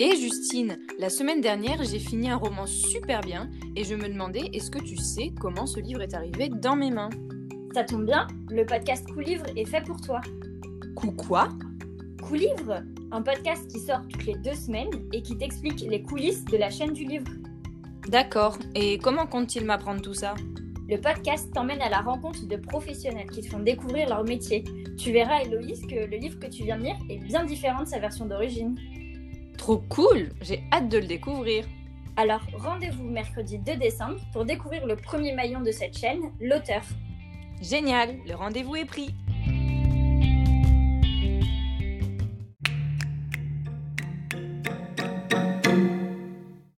Et Justine, la semaine dernière, j'ai fini un roman super bien et je me demandais est-ce que tu sais comment ce livre est arrivé dans mes mains? Ça tombe bien, le podcast Coup Livre est fait pour toi. Coup quoi? Coup Livre, un podcast qui sort toutes les deux semaines et qui t'explique les coulisses de la chaîne du livre. D'accord, et comment compte-t-il m'apprendre tout ça? Le podcast t'emmène à la rencontre de professionnels qui te font découvrir leur métier. Tu verras, Héloïse, que le livre que tu viens de lire est bien différent de sa version d'origine. Trop cool J'ai hâte de le découvrir. Alors rendez-vous mercredi 2 décembre pour découvrir le premier maillon de cette chaîne, l'auteur. Génial, le rendez-vous est pris.